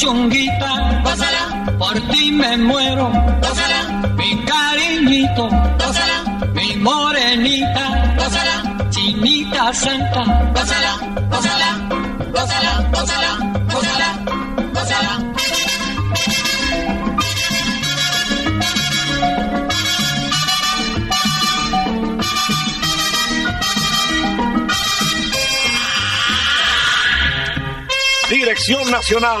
Mi puchunguita, gózala, por ti me muero, gózala, mi cariñito, gózala, mi morenita, gózala, chinita santa, gózala, gózala, gózala, gózala, gózala, gózala. Dirección Nacional,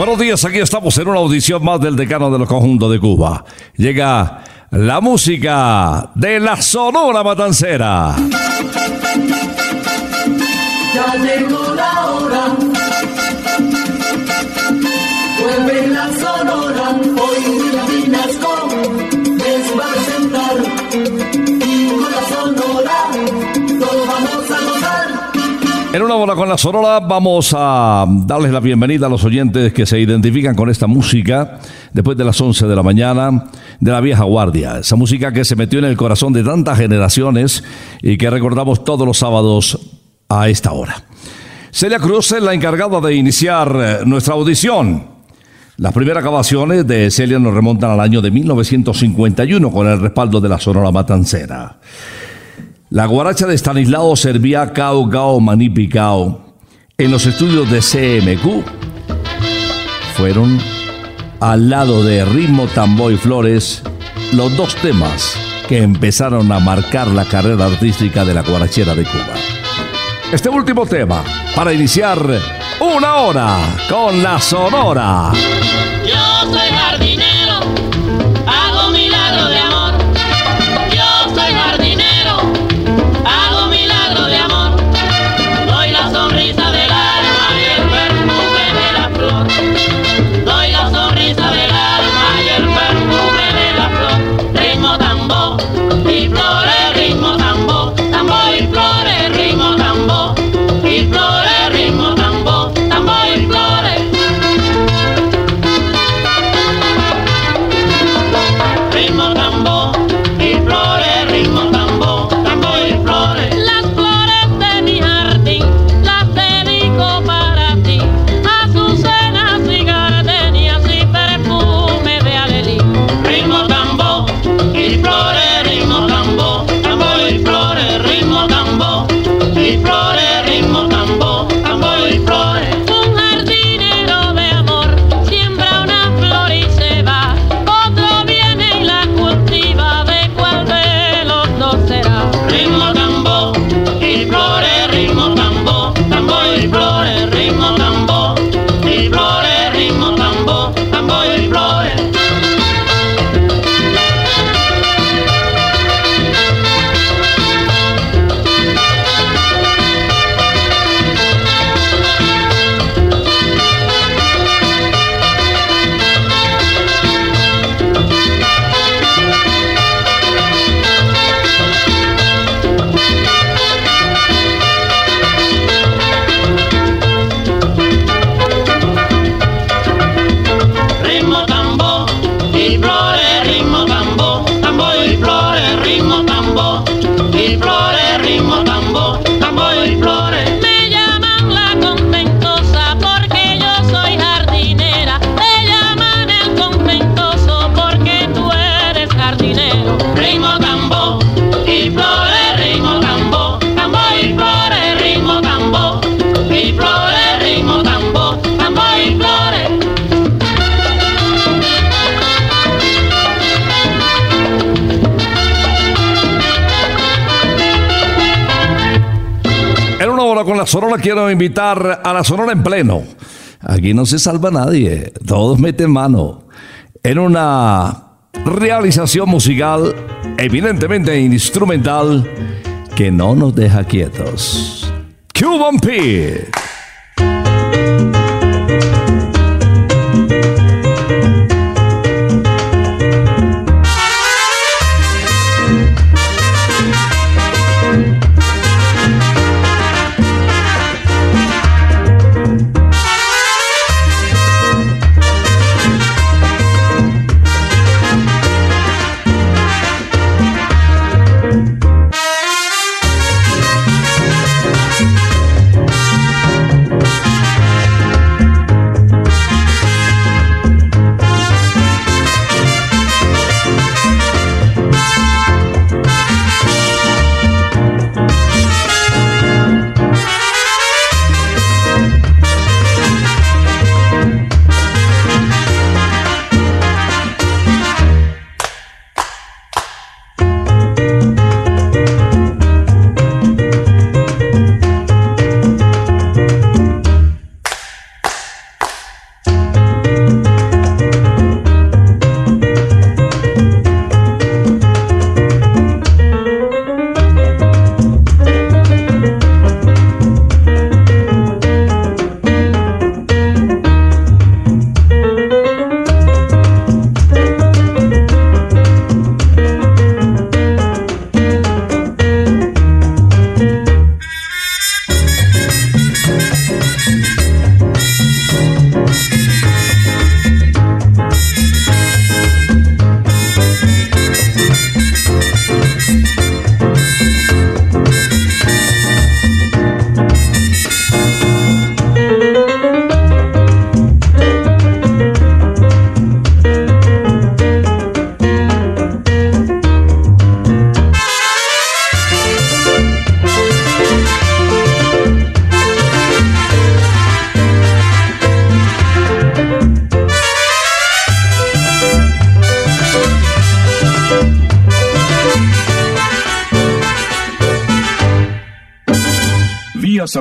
Buenos días, aquí estamos en una audición más del decano de los conjuntos de Cuba. Llega la música de la Sonora Matancera. Ya llegó la hora. Vuelve la hora con la Sonora vamos a darles la bienvenida a los oyentes que se identifican con esta música después de las 11 de la mañana de la vieja guardia. Esa música que se metió en el corazón de tantas generaciones y que recordamos todos los sábados a esta hora. Celia Cruz es la encargada de iniciar eh, nuestra audición. Las primeras grabaciones de Celia nos remontan al año de 1951 con el respaldo de la Sonora Matancera. La guaracha de Stanislao servía Cao Gao Maní Picao en los estudios de CMQ. Fueron al lado de Ritmo Tamboy Flores los dos temas que empezaron a marcar la carrera artística de la guarachera de Cuba. Este último tema para iniciar una hora con la Sonora. Jardinero, Oh. Con la Sonora quiero invitar a la Sonora en pleno. Aquí no se salva nadie, todos meten mano. En una realización musical, evidentemente instrumental, que no nos deja quietos. Cuban Pete.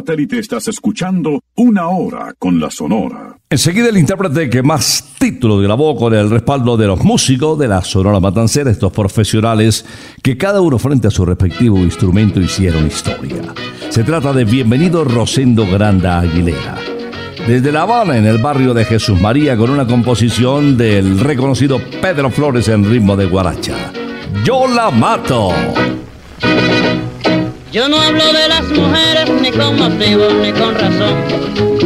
Satélite estás escuchando Una Hora con la Sonora. Enseguida el intérprete que más títulos grabó con el respaldo de los músicos de la Sonora Matancera, estos profesionales que cada uno frente a su respectivo instrumento hicieron historia. Se trata de Bienvenido Rosendo Granda Aguilera. Desde La Habana, en el barrio de Jesús María, con una composición del reconocido Pedro Flores en ritmo de guaracha. Yo la mato. Yo no hablo de las mujeres ni con motivo ni con razón,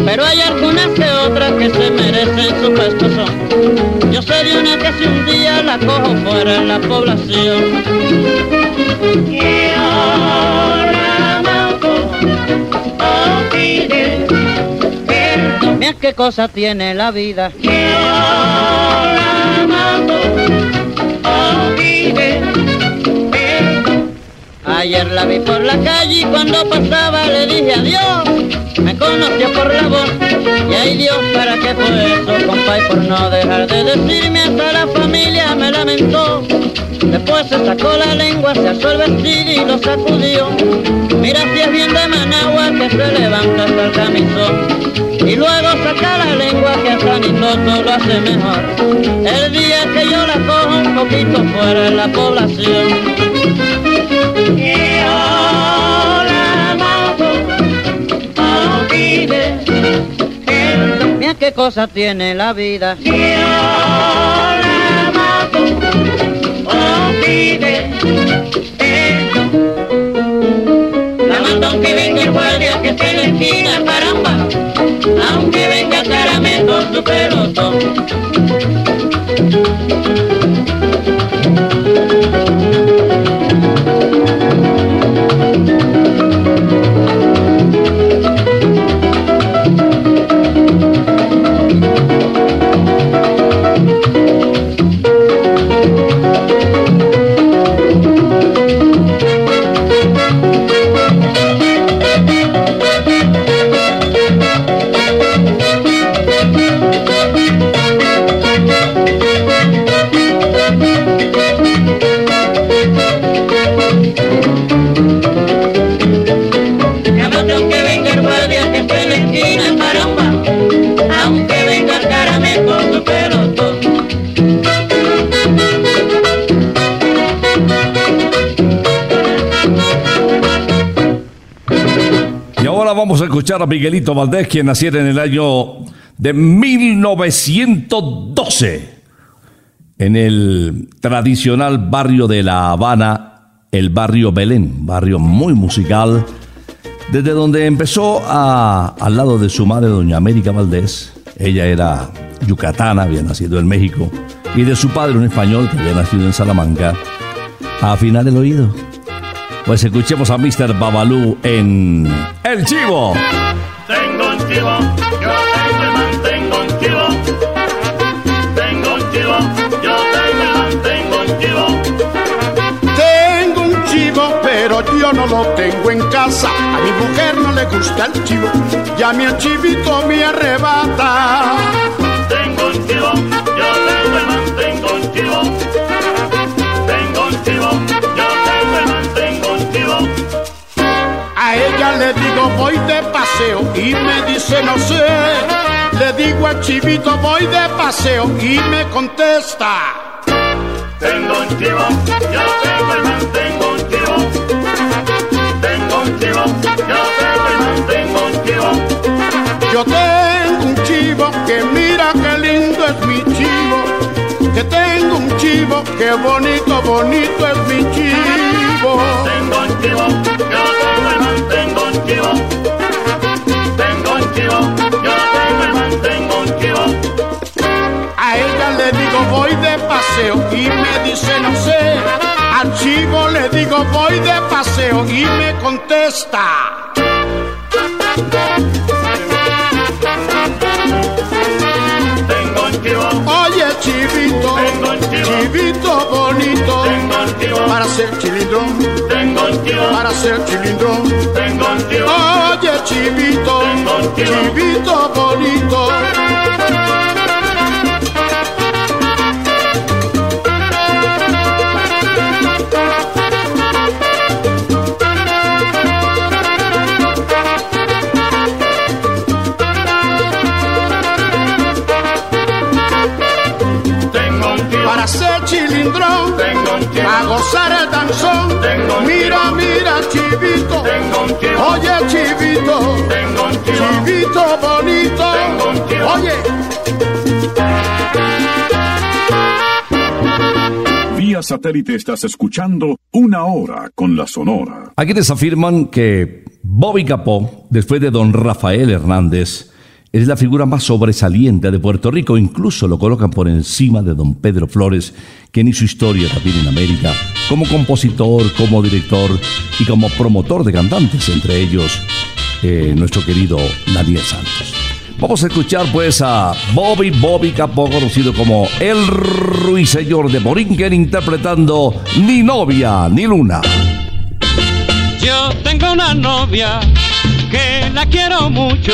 pero hay algunas que otras que se merecen su pestozón. Yo sé de una que si un día la cojo fuera en la población. Mira qué cosa tiene la vida. Ayer la vi por la calle y cuando pasaba le dije adiós. Me conoció por la voz y ay Dios, ¿para qué fue eso, compa? Y por no dejar de decirme hasta la familia me lamentó. Después se sacó la lengua, se asó el vestido y lo sacudió. Mira si es bien de Managua que se levanta hasta el camisón. Y luego saca la lengua que hasta ni todo lo hace mejor. El día que yo la cojo un poquito fuera de la población. Qué cosa tiene la vida. La mando aunque venga el guardia que en la esquina, caramba. Aunque venga caramelo su pelotón. Escuchar a Miguelito Valdés, quien naciera en el año de 1912 en el tradicional barrio de La Habana, el barrio Belén, barrio muy musical, desde donde empezó al lado de su madre, doña América Valdés. Ella era yucatana, había nacido en México, y de su padre, un español que había nacido en Salamanca, a afinar el oído. Pues escuchemos a Mr. Babalú en El Chivo. Tengo un chivo, yo tengo y mantengo un chivo. Tengo un chivo, yo tengo y mantengo un chivo. Tengo un chivo, pero yo no lo tengo en casa. A mi mujer no le gusta el chivo, y a mi chivito me arrebata. Tengo un chivo, yo tengo y mantengo ella le digo voy de paseo y me dice no sé. Le digo al chivito voy de paseo y me contesta. Tengo un chivo, yo tengo y mantengo un chivo. Tengo un chivo, yo tengo y mantengo un chivo. Yo tengo un chivo que mira qué lindo es mi chivo. Que tengo un chivo, qué bonito, bonito es mi chivo. Tengo un chivo, yo tengo y mantengo un chivo. Tengo un chivo, yo tengo y mantengo un chivo. A ella le digo voy de paseo y me dice no sé. Al chivo le digo voy de paseo y me contesta. Oye chivito, chivito bonito, para ser chivo, para ser chivo. Oye chivito, chivito bonito. Ser chilindrón, tengo un a gozar el danzón. Tengo un Mira, mira chivito, tengo un oye chivito, tengo un chivo, chivito bonito. Tengo un. Oye. Vía satélite estás escuchando Una Hora con la Sonora. Aquí les afirman que Bobby Capó, después de don Rafael Hernández, es la figura más sobresaliente de Puerto Rico. Incluso lo colocan por encima de don Pedro Flores, quien hizo historia también en América, como compositor, como director y como promotor de cantantes, entre ellos eh, nuestro querido Daniel Santos. Vamos a escuchar pues a Bobby Bobby Capó, conocido como el Ruiseñor de Borinquen, interpretando Ni novia ni luna. Yo tengo una novia que la quiero mucho,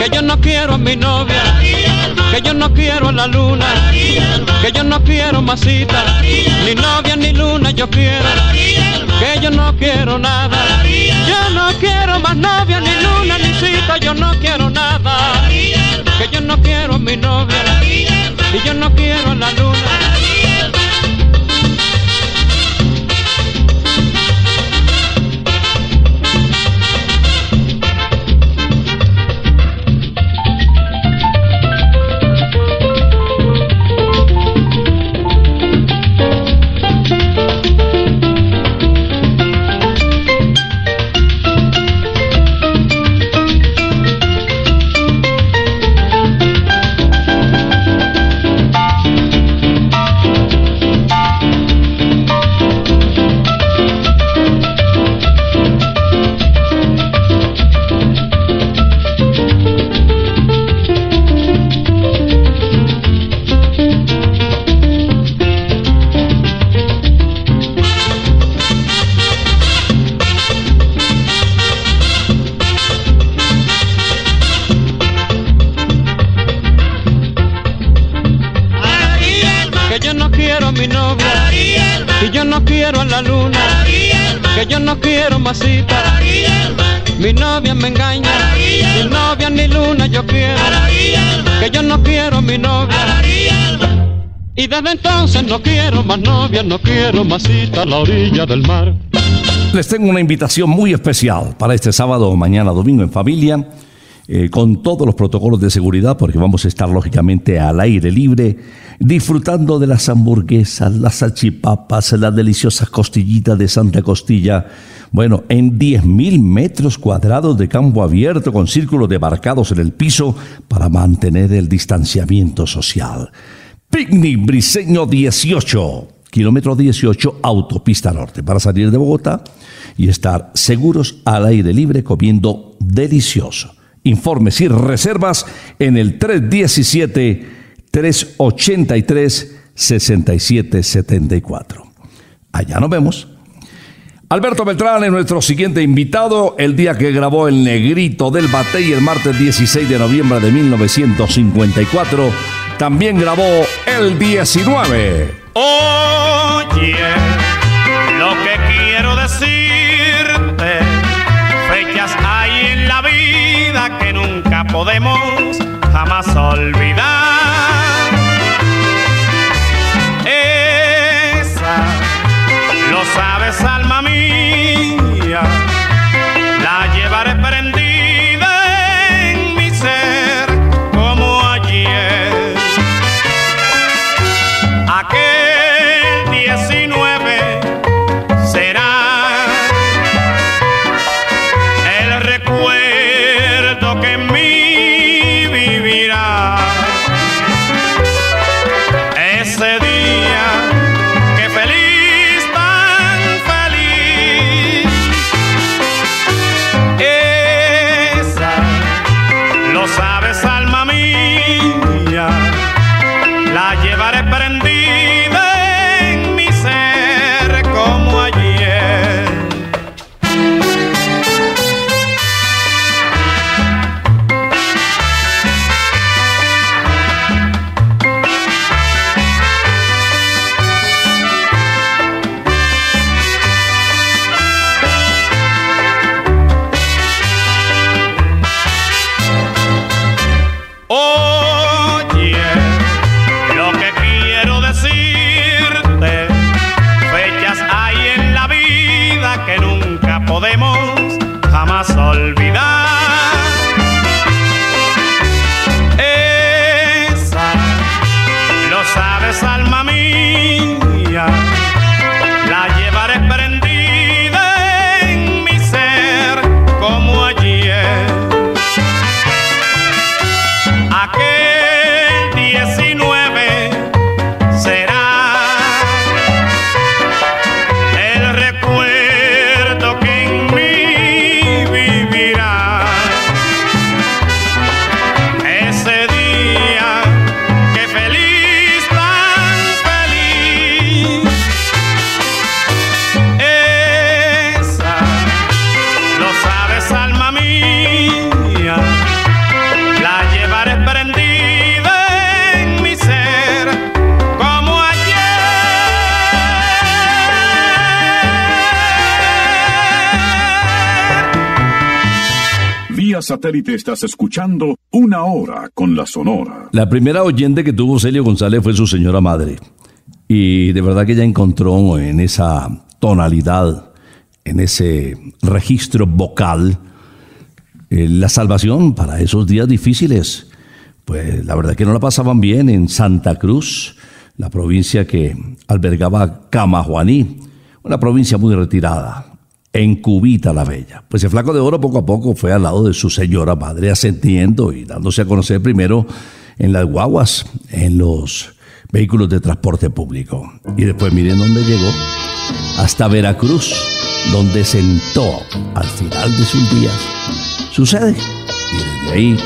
Que yo no quiero a mi novia, que yo no quiero a la luna, que yo no quiero más cita, ni novia ni luna yo quiero, que yo no quiero nada, yo no quiero más novia ni luna ni cita, yo no quiero nada, que yo no quiero quiero masita, mi novia me engaña, ni novia ni luna yo quiero, que yo no quiero a mi novia. Y desde entonces no quiero más novia, no quiero masita a la orilla del mar. Les tengo una invitación muy especial para este sábado o mañana domingo en familia, eh, con todos los protocolos de seguridad, porque vamos a estar lógicamente al aire libre, disfrutando de las hamburguesas, las salchipapas, las deliciosas costillitas de Santa Costilla. Bueno, en 10.000 metros cuadrados de campo abierto con círculos demarcados en el piso para mantener el distanciamiento social. Picnic Briseño 18, kilómetro 18, autopista norte, para salir de Bogotá y estar seguros al aire libre comiendo delicioso. Informes y reservas en el 317-383-6774. Allá nos vemos. Alberto Beltrán es nuestro siguiente invitado el día que grabó El Negrito del Batey el martes 16 de noviembre de 1954. También grabó El 19. Oye, podemos jamás olvidar. llevaré prenda Satélite estás escuchando Una Hora con la Sonora. La primera oyente que tuvo Celio González fue su señora madre. Y de verdad que ella encontró en esa tonalidad, en ese registro vocal, eh, la salvación para esos días difíciles. Pues la verdad que no la pasaban bien en Santa Cruz, la provincia que albergaba Camajuaní, una provincia muy retirada, en Cubita la Bella. Pues el flaco de oro poco a poco fue al lado de su señora madre ascendiendo y dándose a conocer primero en las guaguas, en los vehículos de transporte público. Y después miren dónde llegó, hasta Veracruz, donde sentó al final de sus días su sede. Y desde ahí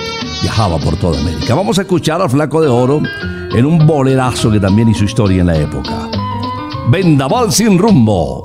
viajaba por toda América. Vamos a escuchar al flaco de oro en un bolerazo que también hizo historia en la época. Vendaval sin rumbo.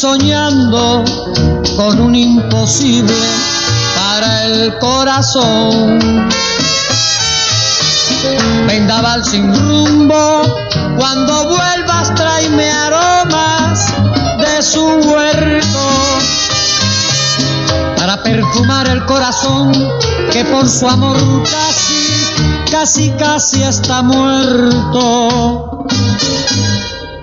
soñando con un imposible para el corazón. Vendaval sin rumbo, cuando vuelvas tráeme aromas de su huerto para perfumar el corazón que por su amor casi, casi, casi está muerto.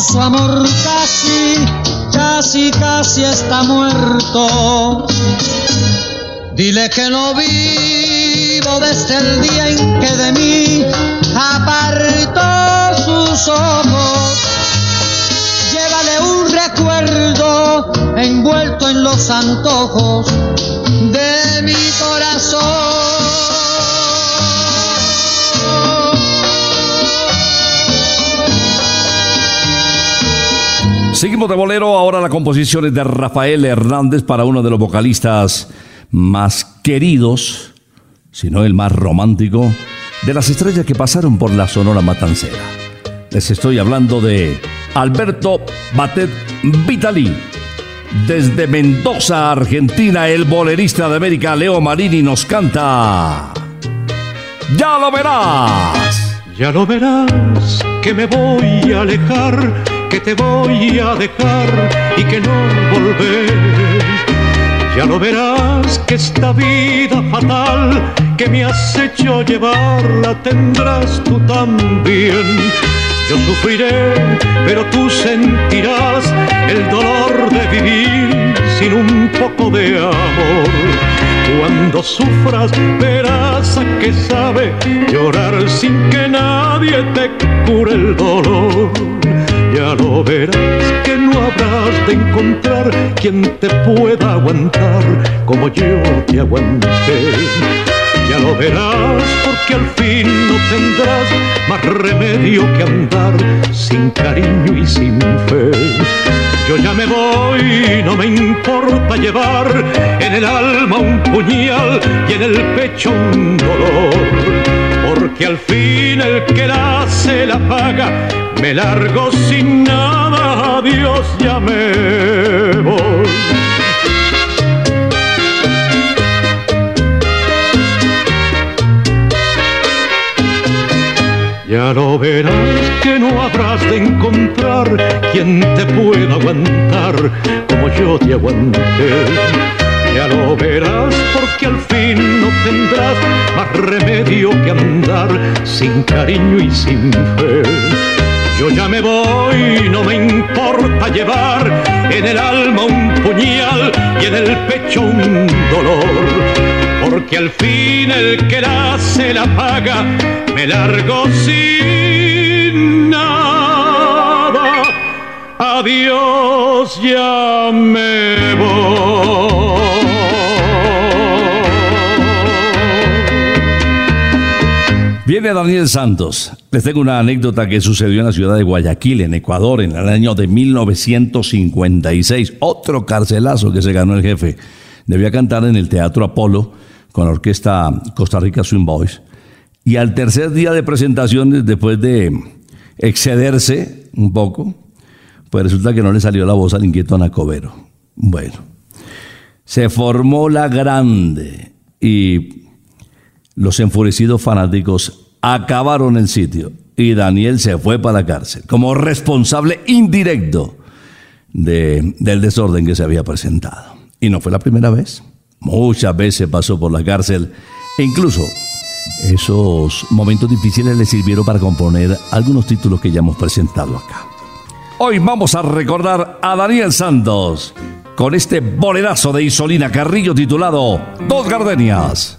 Su amor casi, casi, casi está muerto. Dile que no vivo desde el día en que de mí apartó sus ojos. Llévale un recuerdo envuelto en los antojos de mi corazón. Seguimos de bolero, ahora la composición es de Rafael Hernández para uno de los vocalistas más queridos, si no el más romántico, de las estrellas que pasaron por la Sonora Matancera. Les estoy hablando de Alberto Batet Vitali. Desde Mendoza, Argentina, el bolerista de América, Leo Marini, nos canta. ¡Ya lo verás! Ya lo verás que me voy a alejar, que te voy a dejar y que no volver. Ya lo verás que esta vida fatal que me has hecho llevar la tendrás tú también. Yo sufriré, pero tú sentirás el dolor de vivir sin un poco de amor. Cuando sufras verás a qué sabe llorar sin que nadie te cure el dolor. Ya lo verás que no habrás de encontrar quien te pueda aguantar como yo te aguanté. Ya lo verás porque al fin no tendrás más remedio que andar sin cariño y sin fe. Yo ya me voy, no me importa llevar en el alma un puñal y en el pecho un dolor. Porque al fin el que la hace la paga, me largo sin nada, adiós ya me voy. Ya lo verás que no habrás de encontrar quien te pueda aguantar como yo te aguanté. Ya lo verás porque al fin no tendrás más remedio que andar sin cariño y sin fe. Yo ya me voy, no me importa llevar en el alma un puñal y en el pecho un dolor porque al fin el que la se la paga, me largo sin nada. Adiós, ya me voy. Viene Daniel Santos. Les tengo una anécdota que sucedió en la ciudad de Guayaquil, en Ecuador, en el año de 1956. Otro carcelazo que se ganó el jefe debía cantar en el Teatro Apolo con la orquesta Costa Rica Swing Boys. Y al tercer día de presentaciones, después de excederse un poco, pues resulta que no le salió la voz al inquieto Anacobero. Bueno, se formó la grande y los enfurecidos fanáticos acabaron el sitio y Daniel se fue para la cárcel como responsable indirecto de- del desorden que se había presentado. Y no fue la primera vez. Muchas veces pasó por la cárcel e incluso esos momentos difíciles le sirvieron para componer algunos títulos que ya hemos presentado acá. Hoy vamos a recordar a Daniel Santos con este bolerazo de Isolina Carrillo titulado Dos Gardenias.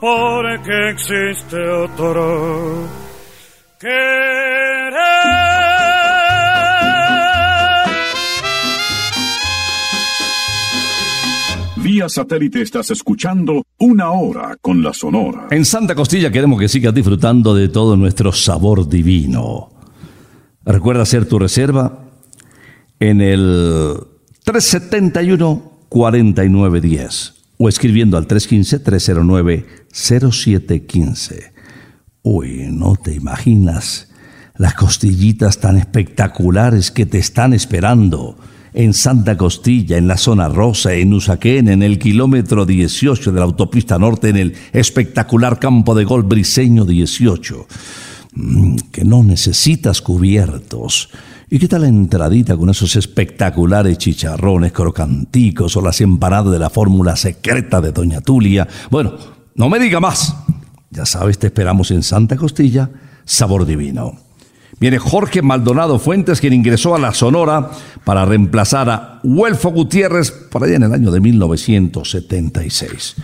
porque existe otro querer. Vía satélite estás escuchando Una Hora con la Sonora. En Santa Costilla queremos que sigas disfrutando de todo nuestro sabor divino. Recuerda hacer tu reserva en el 371-4910 o escribiendo al 315-309-0715. Uy, no te imaginas las costillitas tan espectaculares que te están esperando en Santa Costilla, en la zona rosa, en Usaquén, en el kilómetro 18 de la autopista norte, en el espectacular campo de gol briseño 18. Mm, que no necesitas cubiertos. ¿Y qué tal la entradita con esos espectaculares chicharrones crocanticos o las empanadas de la fórmula secreta de Doña Tulia? Bueno, no me diga más. Ya sabes, te esperamos en Santa Costilla, sabor divino. Viene Jorge Maldonado Fuentes, quien ingresó a la Sonora para reemplazar a Huelfo Gutiérrez por allá en el año de 1976.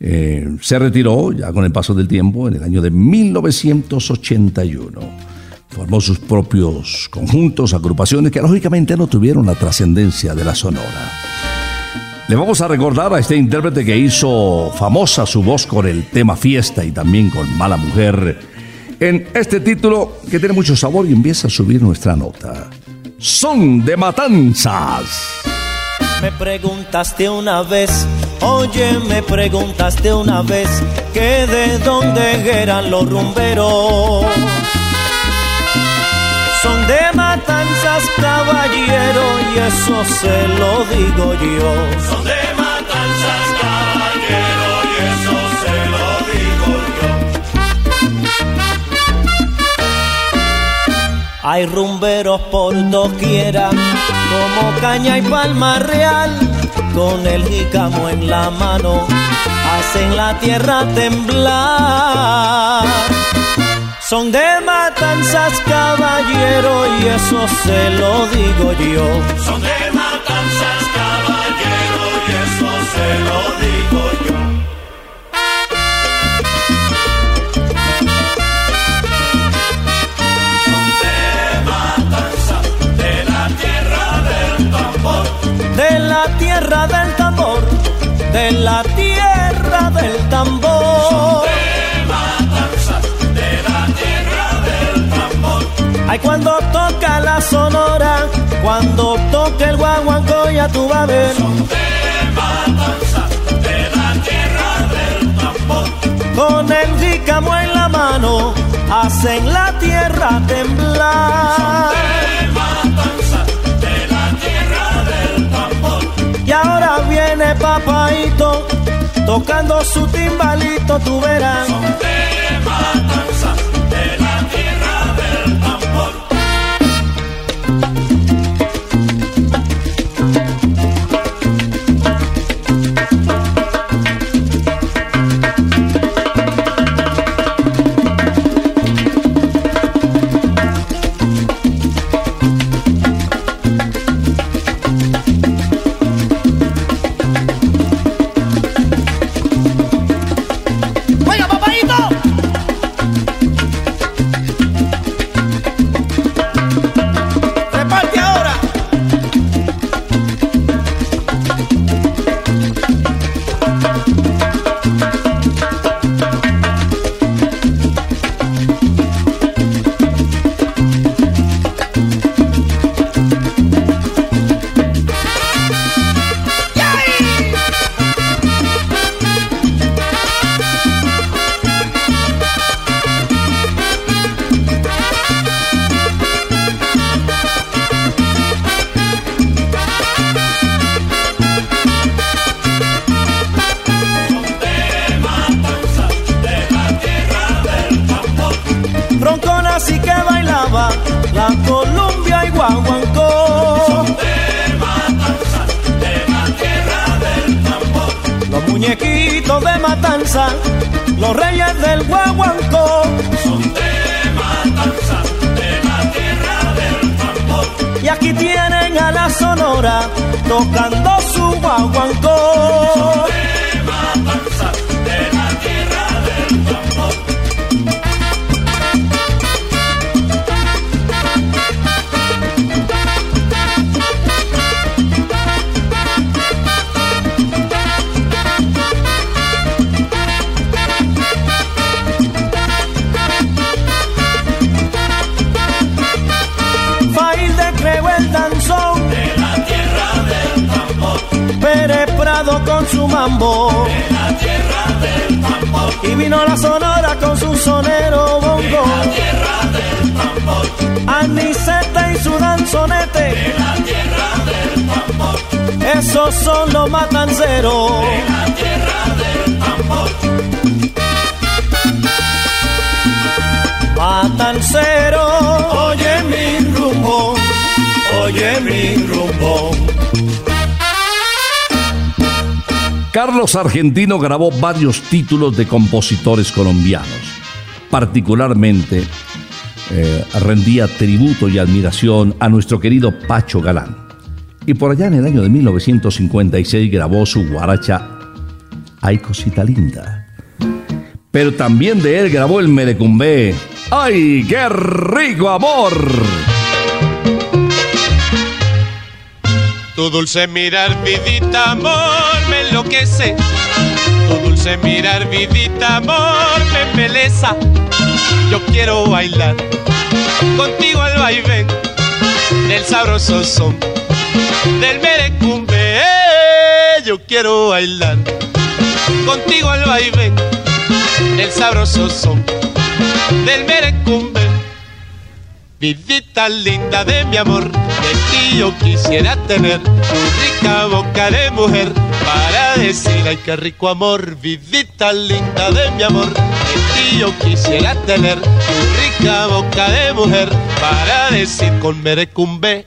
Eh, se retiró ya con el paso del tiempo en el año de 1981. Formó sus propios conjuntos, agrupaciones que lógicamente no tuvieron la trascendencia de la Sonora. Le vamos a recordar a este intérprete que hizo famosa su voz con el tema Fiesta y también con Mala Mujer en este título que tiene mucho sabor y empieza a subir nuestra nota. Son de matanzas. Me preguntaste una vez, oye, me preguntaste una vez que de dónde eran los rumberos. Son de matanzas, caballero, y eso se lo digo yo. Son de matanzas, caballero, y eso se lo digo yo. Hay rumberos por doquiera, como caña y palma real, con el jícamo en la mano hacen la tierra temblar. Son de matanzas, caballero, y eso se lo digo yo. Son de matanzas, caballero, y eso se lo digo yo. Son de matanzas, de la tierra del tambor. De la tierra del tambor, de la Ay, cuando toca la sonora, cuando toca el guaguancó, ya tú vas a ver. De matanzas, de la tierra del tambor. Con el jícamo en la mano, hacen la tierra temblar. De matanzas, de la tierra del tambor. Y ahora viene papaito, tocando su timbalito, tú verás. De matanzas, los reyes del guaguancó. Son de matanzas, de la tierra del tambor. Y aquí tienen a la sonora tocando su guaguancó. Matanzas, de la mambo. De la tierra del tambor. Y vino la sonora con su sonero De bongo. la tierra del tambor. Anicete y su danzonete. De la tierra del tambor. Esos son los matanceros. De la tierra del tambor. Matancero, oye mi rumbo, oye mi rumbo. Carlos Argentino grabó varios títulos de compositores colombianos. Particularmente eh, rendía tributo y admiración a nuestro querido Pacho Galán. Y por allá en el año de 1956 grabó su guaracha Ay cosita linda. Pero también de él grabó el merecumbé ¡Ay, qué rico amor! Tu dulce mirar, vidita, amor, me enloquece. Tu dulce mirar, vidita, amor, me embeleza. Yo quiero bailar contigo al vaivén del sabroso son del merecumbe. Yo quiero bailar contigo al vaivén del sabroso son del merecumbe. Vidita linda de mi amor, ti yo quisiera tener tu rica boca de mujer para decir ay qué rico amor. Vidita linda de mi amor, ti yo quisiera tener tu rica boca de mujer para decir con merecumbe.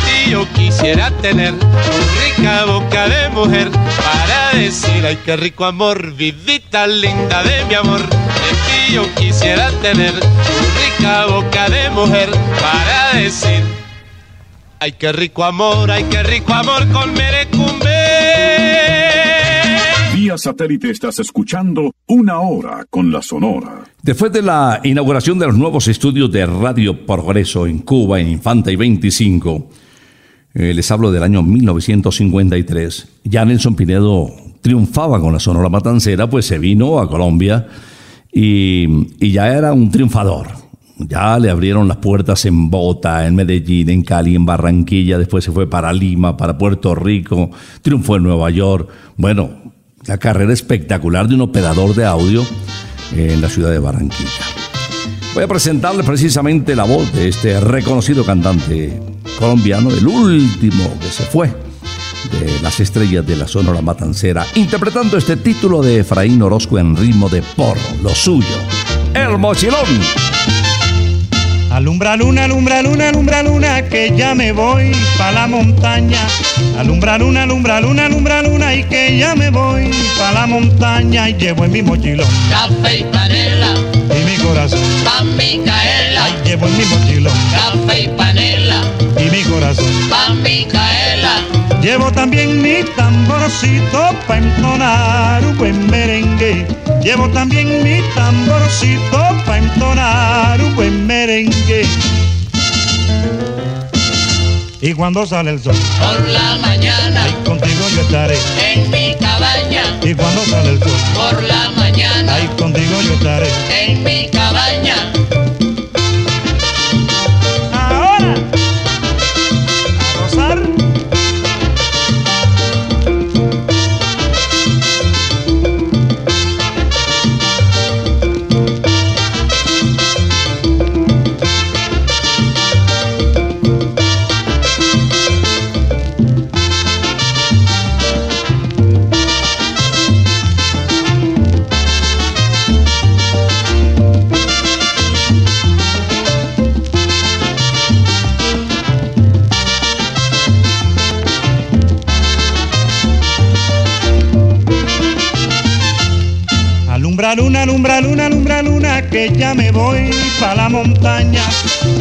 yo quisiera tener tu rica boca de mujer para decir ay qué rico amor. Vidita linda de mi amor, de ti yo quisiera tener tu rica boca de mujer para decir ay qué rico amor, ay qué rico amor con merecumbe. Vía satélite estás escuchando Una Hora con la Sonora. Después de la inauguración de los nuevos estudios de Radio Progreso en Cuba, en Infanta y 25, eh, les hablo del año 1953, ya Nelson Pinedo triunfaba con la Sonora Matancera, pues se vino a Colombia y, y ya era un triunfador. Ya le abrieron las puertas en Bogotá, en Medellín, en Cali, en Barranquilla, después se fue para Lima, para Puerto Rico, triunfó en Nueva York. Bueno, la carrera espectacular de un operador de audio en la ciudad de Barranquilla. Voy a presentarles precisamente la voz de este reconocido cantante colombiano, el último que se fue de las estrellas de la Sonora Matancera, interpretando este título de Efraín Orozco en ritmo de porro, lo suyo, el mochilón. Alumbra luna, alumbra luna, alumbra luna, que ya me voy pa' la montaña. Alumbra luna, alumbra luna, alumbra luna, y que ya me voy pa' la montaña. Y llevo en mi mochilón Café y panela, y mi corazón. pa' Micaela. Ay, llevo en mi mochilón Café y panela, y corazón. pa' Micaela. Llevo también mi tamborcito pa' entonar un buen merengue. Llevo también mi tamborcito pa' entonar un buen merengue. Y cuando sale el sol, Por la mañana, contigo yo estaré. en mi cabaña. Y cuando sale el sol, montaña.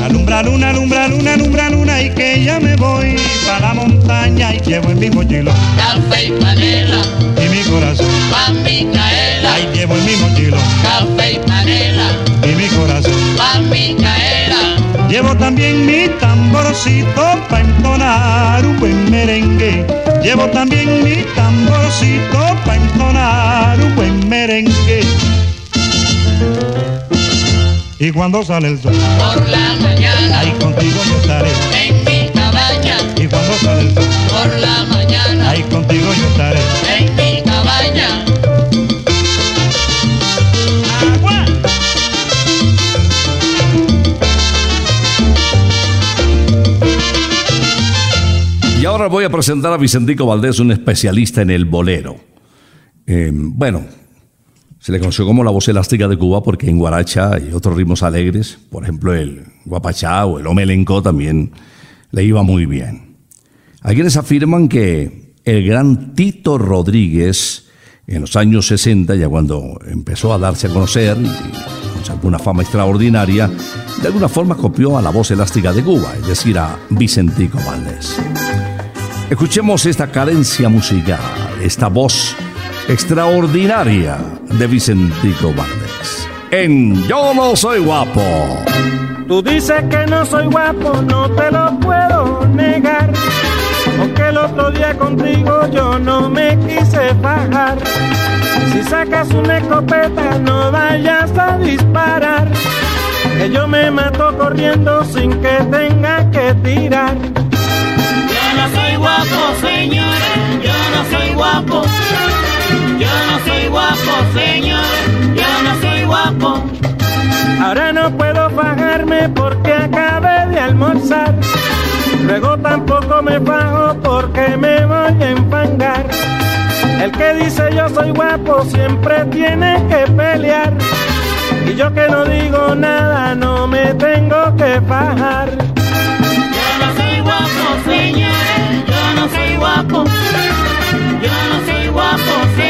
Alumbra luna, alumbra luna, alumbra luna, y que ya me voy pa' la montaña. Y llevo en mi mochilón Café y panela, y mi corazón. pa' Micaela. Ahí llevo en mi mochilón Café y panela, y mi corazón. pa' Micaela. Llevo también mi tamborcito pa' entonar un buen merengue. Llevo también mi tamborcito pa' entonar un buen merengue. Y cuando sale el sol, Por la mañana, ahí contigo yo estaré. en mi cabaña. Y cuando sale el sol, Por la mañana, ahí contigo yo estaré. en mi cabaña. Agua. Y ahora voy a presentar a Vicentico Valdés, un especialista en el bolero. Eh, bueno, se le conoció como la voz elástica de Cuba porque en guaracha y otros ritmos alegres, por ejemplo el guapachá o el omelenco también le iba muy bien. Hay quienes afirman que el gran Tito Rodríguez, en los años 60, ya cuando empezó a darse a conocer con alguna fama extraordinaria, de alguna forma copió a la voz elástica de Cuba, es decir, a Vicentico Valdés. Escuchemos esta cadencia musical, esta voz extraordinaria de Vicentico Valdés. En Yo no soy guapo. Tú dices que no soy guapo, no te lo puedo negar. Porque el otro día contigo yo no me quise bajar. Si sacas una escopeta, no vayas a disparar. Que yo me mato corriendo sin que tenga que tirar. Yo no soy guapo, señor, yo no soy guapo. Ahora no puedo bajarme porque acabé de almorzar. Luego tampoco me bajo porque me voy a enfangar. El que dice yo soy guapo siempre tiene que pelear. Y yo que no digo nada no me tengo que bajar. Yo no soy guapo, señor, yo no soy guapo. Yo no soy guapo,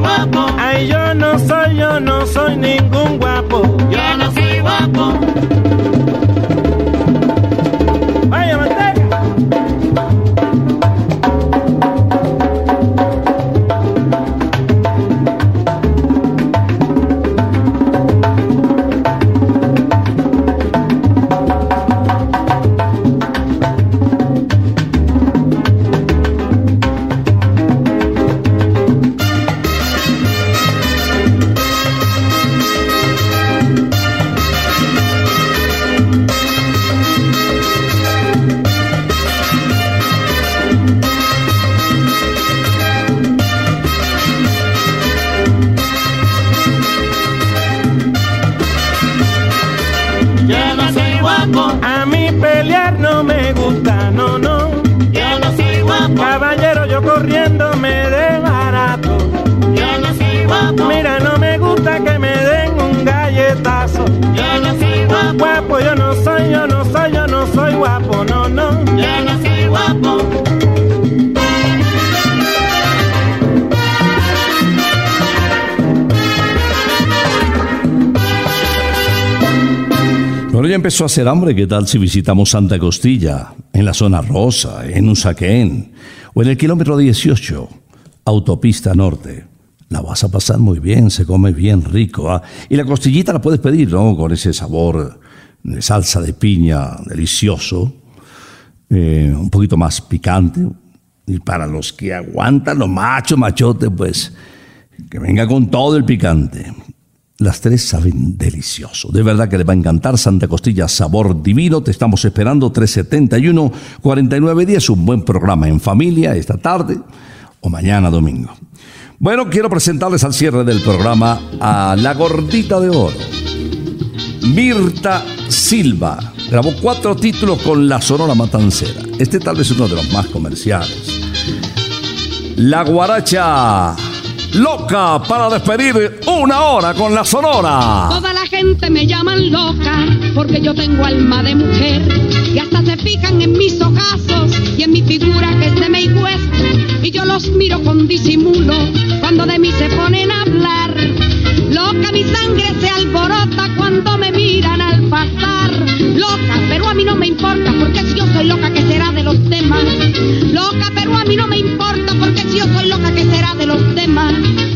guapo. Ay, yo no soy, yo no soy ningún guapo. Yo no soy guapo. Empezó hacer hambre. ¿Qué tal si visitamos Santa Costilla, en la zona rosa, en Usaquén, o en el kilómetro 18, autopista norte? La vas a pasar muy bien, se come bien rico. ¿ah? Y la costillita la puedes pedir, ¿no? Con ese sabor de salsa de piña delicioso, eh, un poquito más picante. Y para los que aguantan, los machos, machotes, pues, que venga con todo el picante. Las tres saben delicioso. De verdad que le va a encantar Santa Costilla, sabor divino. Te estamos esperando 371 4910, un buen programa en familia esta tarde o mañana domingo. Bueno, quiero presentarles al cierre del programa a la gordita de oro. Mirta Silva. Grabó cuatro títulos con la Sonora Matancera. Este tal vez es uno de los más comerciales. La guaracha loca para despedir una hora con la Sonora. Toda la gente me llaman loca porque yo tengo alma de mujer y hasta se fijan en mis ojazos y en mi figura que se me cuesta y yo los miro con disimulo cuando de mí se ponen a hablar. Loca mi sangre se alborota cuando me miran al pasar. Loca, pero a mí no me importa porque si yo soy loca que será de los demás. Loca, pero a mí no me importa porque si yo soy loca que será de los demás. Toda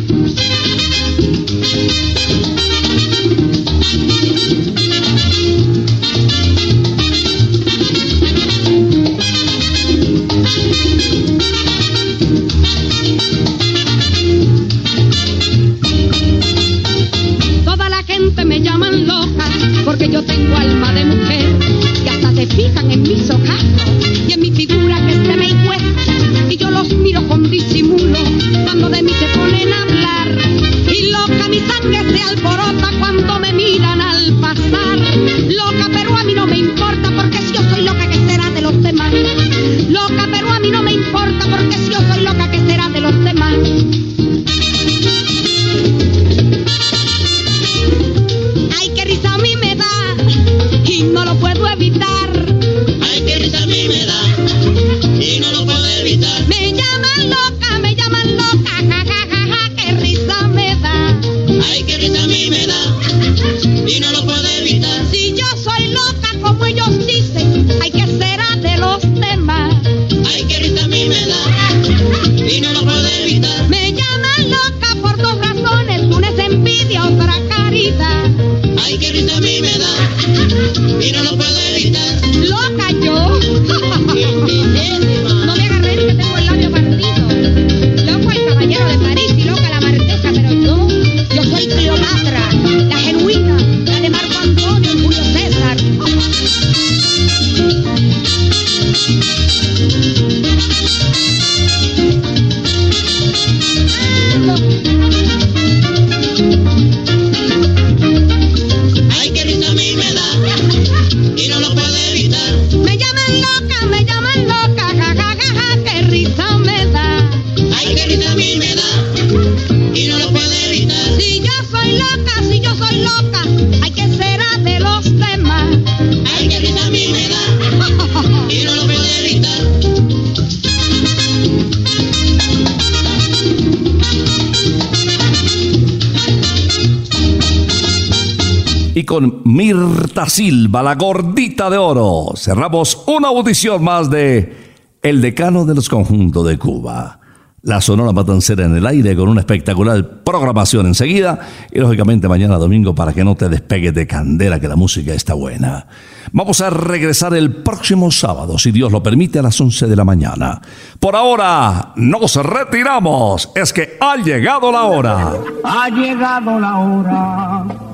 con Mirta Silva, la gordita de oro. Cerramos una audición más de El decano de los conjuntos de Cuba. La Sonora Matancera en el aire con una espectacular programación enseguida y lógicamente mañana domingo para que no te despegues de candela que la música está buena. Vamos a regresar el próximo sábado, si Dios lo permite, a las 11 de la mañana. Por ahora, nos retiramos. Es que ha llegado la hora. Ha llegado la hora.